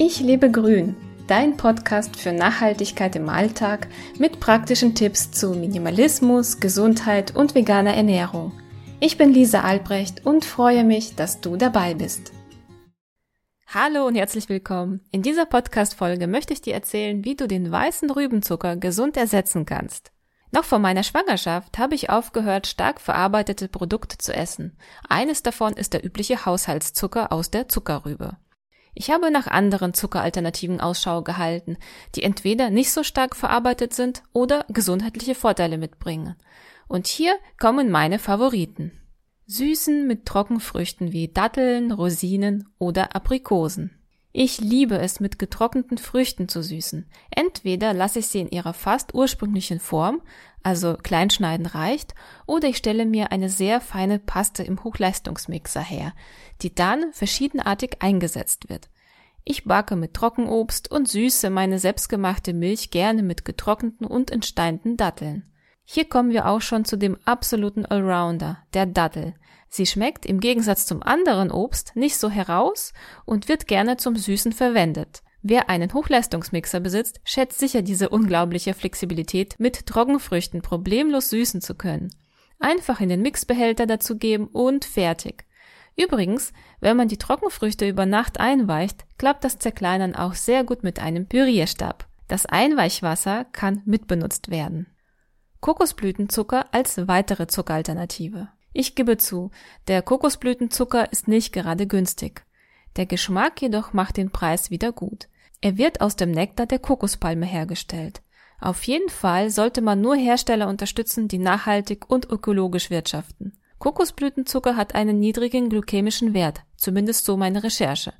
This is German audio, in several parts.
Ich lebe grün, dein Podcast für Nachhaltigkeit im Alltag mit praktischen Tipps zu Minimalismus, Gesundheit und veganer Ernährung. Ich bin Lisa Albrecht und freue mich, dass du dabei bist. Hallo und herzlich willkommen. In dieser Podcast-Folge möchte ich dir erzählen, wie du den weißen Rübenzucker gesund ersetzen kannst. Noch vor meiner Schwangerschaft habe ich aufgehört, stark verarbeitete Produkte zu essen. Eines davon ist der übliche Haushaltszucker aus der Zuckerrübe. Ich habe nach anderen Zuckeralternativen Ausschau gehalten, die entweder nicht so stark verarbeitet sind oder gesundheitliche Vorteile mitbringen. Und hier kommen meine Favoriten. Süßen mit Trockenfrüchten wie Datteln, Rosinen oder Aprikosen. Ich liebe es, mit getrockneten Früchten zu süßen. Entweder lasse ich sie in ihrer fast ursprünglichen Form, also Kleinschneiden reicht, oder ich stelle mir eine sehr feine Paste im Hochleistungsmixer her, die dann verschiedenartig eingesetzt wird. Ich backe mit Trockenobst und süße meine selbstgemachte Milch gerne mit getrockneten und entsteinten Datteln. Hier kommen wir auch schon zu dem absoluten Allrounder, der Dattel. Sie schmeckt im Gegensatz zum anderen Obst nicht so heraus und wird gerne zum Süßen verwendet. Wer einen Hochleistungsmixer besitzt, schätzt sicher diese unglaubliche Flexibilität, mit Trockenfrüchten problemlos süßen zu können. Einfach in den Mixbehälter dazugeben und fertig. Übrigens, wenn man die Trockenfrüchte über Nacht einweicht, klappt das Zerkleinern auch sehr gut mit einem Pürierstab. Das Einweichwasser kann mitbenutzt werden. Kokosblütenzucker als weitere Zuckeralternative. Ich gebe zu, der Kokosblütenzucker ist nicht gerade günstig. Der Geschmack jedoch macht den Preis wieder gut. Er wird aus dem Nektar der Kokospalme hergestellt. Auf jeden Fall sollte man nur Hersteller unterstützen, die nachhaltig und ökologisch wirtschaften. Kokosblütenzucker hat einen niedrigen glykämischen Wert, zumindest so meine Recherche.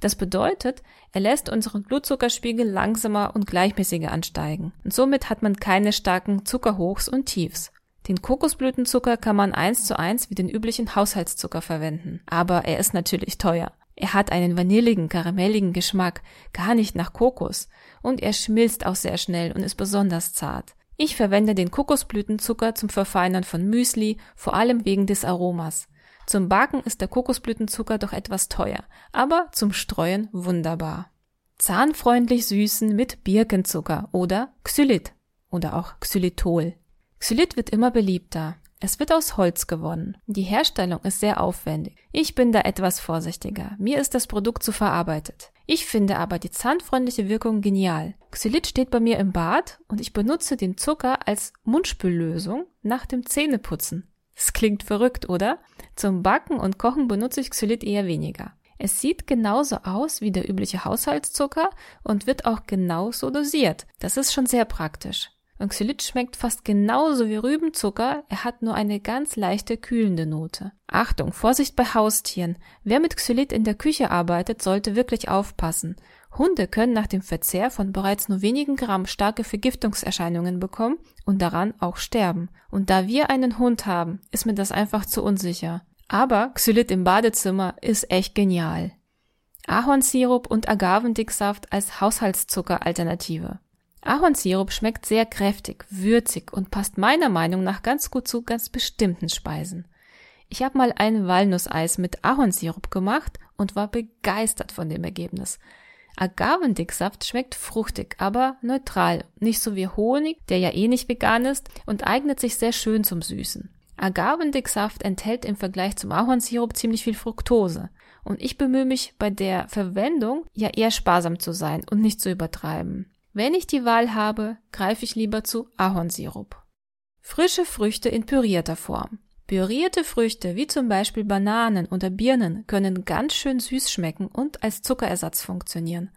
Das bedeutet, er lässt unseren Blutzuckerspiegel langsamer und gleichmäßiger ansteigen. Und somit hat man keine starken Zuckerhochs und Tiefs. Den Kokosblütenzucker kann man eins zu eins wie den üblichen Haushaltszucker verwenden. Aber er ist natürlich teuer. Er hat einen vanilligen, karamelligen Geschmack, gar nicht nach Kokos. Und er schmilzt auch sehr schnell und ist besonders zart. Ich verwende den Kokosblütenzucker zum Verfeinern von Müsli, vor allem wegen des Aromas. Zum Backen ist der Kokosblütenzucker doch etwas teuer, aber zum Streuen wunderbar. Zahnfreundlich süßen mit Birkenzucker oder Xylit oder auch Xylitol. Xylit wird immer beliebter. Es wird aus Holz gewonnen. Die Herstellung ist sehr aufwendig. Ich bin da etwas vorsichtiger. Mir ist das Produkt zu verarbeitet. Ich finde aber die zahnfreundliche Wirkung genial. Xylit steht bei mir im Bad und ich benutze den Zucker als Mundspüllösung nach dem Zähneputzen. Das klingt verrückt, oder? Zum Backen und Kochen benutze ich Xylit eher weniger. Es sieht genauso aus wie der übliche Haushaltszucker und wird auch genauso dosiert. Das ist schon sehr praktisch. Und Xylit schmeckt fast genauso wie Rübenzucker, er hat nur eine ganz leichte kühlende Note. Achtung, Vorsicht bei Haustieren. Wer mit Xylit in der Küche arbeitet, sollte wirklich aufpassen. Hunde können nach dem Verzehr von bereits nur wenigen Gramm starke Vergiftungserscheinungen bekommen und daran auch sterben. Und da wir einen Hund haben, ist mir das einfach zu unsicher. Aber Xylit im Badezimmer ist echt genial. Ahornsirup und Agavendicksaft als Haushaltszuckeralternative. Ahornsirup schmeckt sehr kräftig, würzig und passt meiner Meinung nach ganz gut zu ganz bestimmten Speisen. Ich habe mal ein Walnusseis mit Ahornsirup gemacht und war begeistert von dem Ergebnis. Agavendicksaft schmeckt fruchtig, aber neutral, nicht so wie Honig, der ja eh nicht vegan ist und eignet sich sehr schön zum Süßen. Agavendicksaft enthält im Vergleich zum Ahornsirup ziemlich viel Fructose. Und ich bemühe mich bei der Verwendung ja eher sparsam zu sein und nicht zu übertreiben. Wenn ich die Wahl habe, greife ich lieber zu Ahornsirup. Frische Früchte in pürierter Form. Pürierte Früchte wie zum Beispiel Bananen oder Birnen können ganz schön süß schmecken und als Zuckerersatz funktionieren.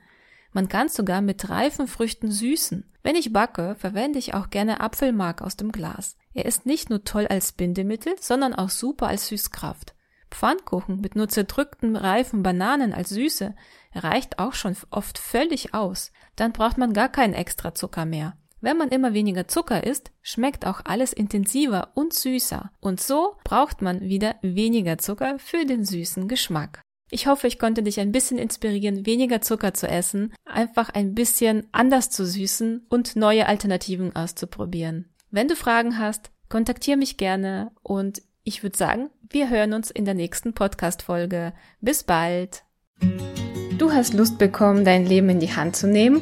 Man kann sogar mit reifen Früchten süßen. Wenn ich backe, verwende ich auch gerne Apfelmark aus dem Glas. Er ist nicht nur toll als Bindemittel, sondern auch super als Süßkraft. Pfannkuchen mit nur zerdrückten reifen Bananen als Süße reicht auch schon oft völlig aus. Dann braucht man gar keinen extra Zucker mehr. Wenn man immer weniger Zucker isst, schmeckt auch alles intensiver und süßer. Und so braucht man wieder weniger Zucker für den süßen Geschmack. Ich hoffe, ich konnte dich ein bisschen inspirieren, weniger Zucker zu essen, einfach ein bisschen anders zu süßen und neue Alternativen auszuprobieren. Wenn du Fragen hast, kontaktiere mich gerne und ich würde sagen, wir hören uns in der nächsten Podcast-Folge. Bis bald! du hast Lust bekommen, dein Leben in die Hand zu nehmen?